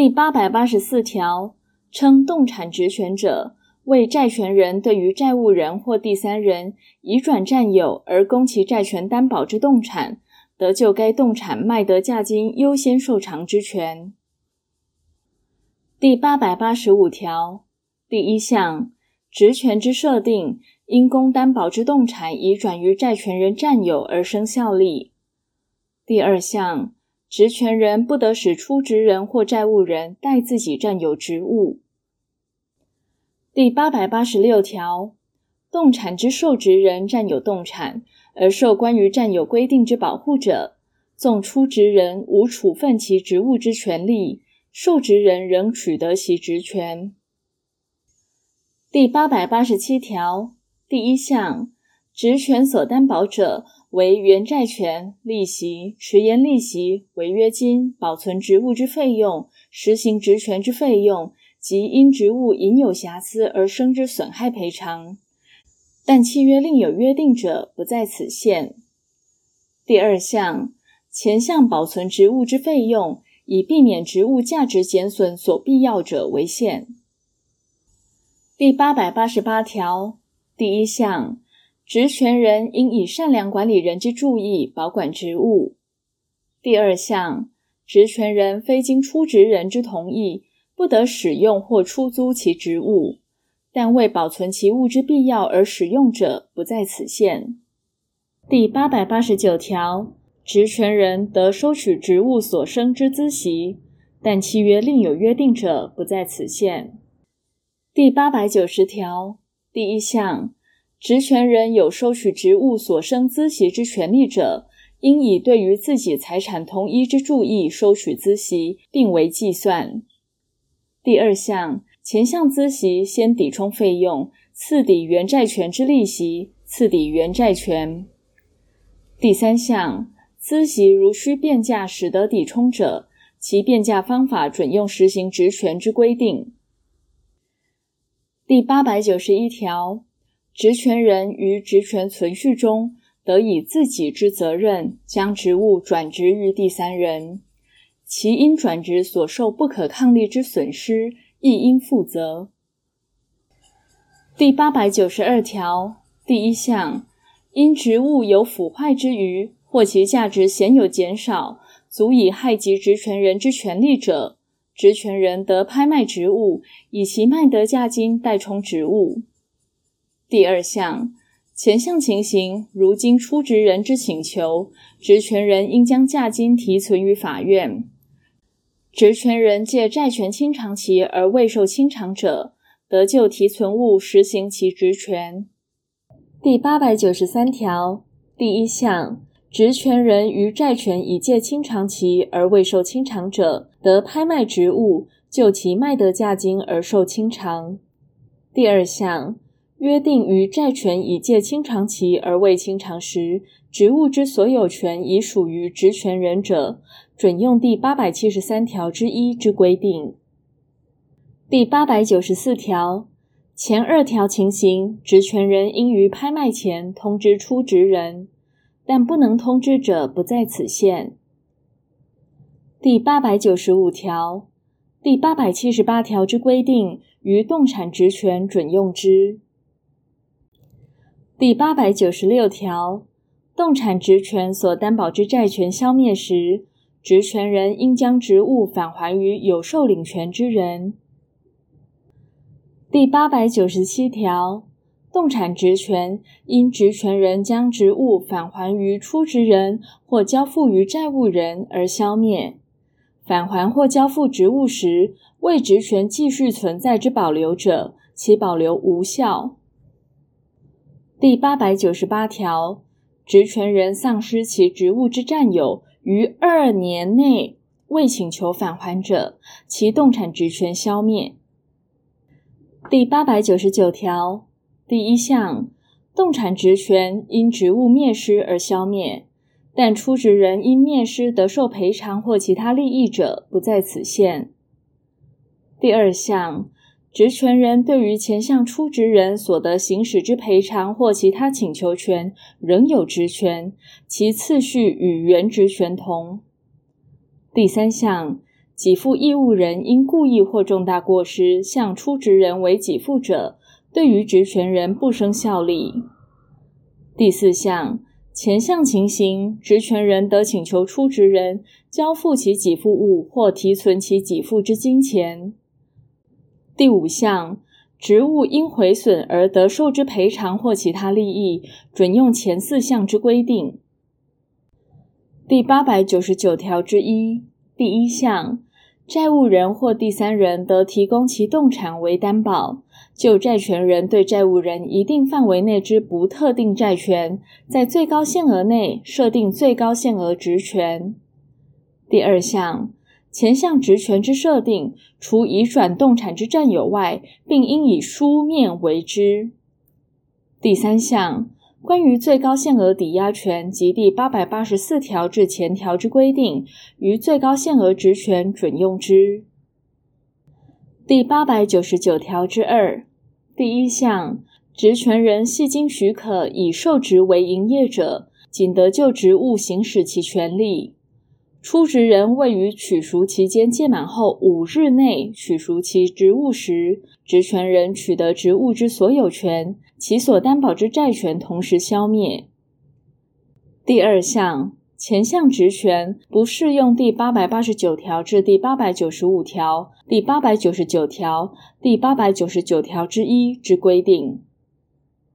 第八百八十四条，称动产职权者，为债权人对于债务人或第三人移转占有而供其债权担保之动产，得就该动产卖得价金优先受偿之权。第八百八十五条第一项，职权之设定，因供担保之动产移转于债权人占有而生效力。第二项。职权人不得使出执人或债务人代自己占有职务。第八百八十六条，动产之受执人占有动产，而受关于占有规定之保护者，纵出执人无处分其职务之权利，受执人仍取得其职权。第八百八十七条第一项，职权所担保者。为原债权、利息、迟延利息、违约金、保存职务之费用、实行职权之费用及因职务隐有瑕疵而生之损害赔偿，但契约另有约定者，不在此限。第二项，前项保存职务之费用，以避免职务价值减损所必要者为限。第八百八十八条第一项。职权人应以善良管理人之注意保管职务。第二项，职权人非经出职人之同意，不得使用或出租其职务，但为保存其物之必要而使用者，不在此限。第八百八十九条，职权人得收取职务所生之孳息，但契约另有约定者，不在此限。第八百九十条第一项。职权人有收取职务所生孳息之权利者，应以对于自己财产同一之注意收取孳息，并为计算。第二项，前项孳息先抵充费用，次抵原债权之利息，次抵原债权。第三项，孳息如需变价使得抵充者，其变价方法准用实行职权之规定。第八百九十一条。职权人于职权存续中，得以自己之责任将职务转职于第三人，其因转职所受不可抗力之损失，亦应负责。第八百九十二条第一项，因职务有腐坏之余，或其价值鲜有减少，足以害及职权人之权利者，职权人得拍卖职务，以其卖得价金代充职务。第二项，前项情形，如经出执人之请求，职权人应将价金提存于法院。职权人借债权清偿期而未受清偿者，得就提存物实行其职权。第八百九十三条第一项，职权人于债权已届清偿期而未受清偿者，得拍卖职务，就其卖得价金而受清偿。第二项。约定于债权已届清偿期而未清偿时，职务之所有权已属于职权人者，准用第八百七十三条之一之规定。第八百九十四条前二条情形，职权人应于拍卖前通知出执人，但不能通知者不在此限。第八百九十五条、第八百七十八条之规定，于动产职权准用之。第八百九十六条，动产职权所担保之债权消灭时，职权人应将职务返还于有受领权之人。第八百九十七条，动产职权因职权人将职务返还于出职人或交付于债务人而消灭，返还或交付职务时，为职权继续存在之保留者，其保留无效。第八百九十八条，职权人丧失其职务之占有，于二年内未请求返还者，其动产职权消灭。第八百九十九条第一项，动产职权因职务灭失而消灭，但出职人因灭失得受赔偿或其他利益者，不在此限。第二项。职权人对于前项出执人所得行使之赔偿或其他请求权，仍有职权，其次序与原职权同。第三项，给付义务人因故意或重大过失向出职人为给付者，对于职权人不生效力。第四项，前项情形，职权人得请求出职人交付其给付物或提存其给付之金钱。第五项，职务因毁损而得受之赔偿或其他利益，准用前四项之规定。第八百九十九条之一第一项，债务人或第三人得提供其动产为担保，就债权人对债务人一定范围内之不特定债权，在最高限额内设定最高限额职权。第二项，前项职权之设定，除移转动产之占有外，并应以书面为之。第三项。关于最高限额抵押权及第八百八十四条至前条之规定，于最高限额职权准用之。第八百九十九条之二第一项，职权人系经许可以受职为营业者，仅得就职务行使其权利。出职人未于取赎期间届满后五日内取赎其职务时，职权人取得职务之所有权，其所担保之债权同时消灭。第二项，前项职权不适用第八百八十九条至第八百九十五条、第八百九十九条、第八百九十九条之一之规定。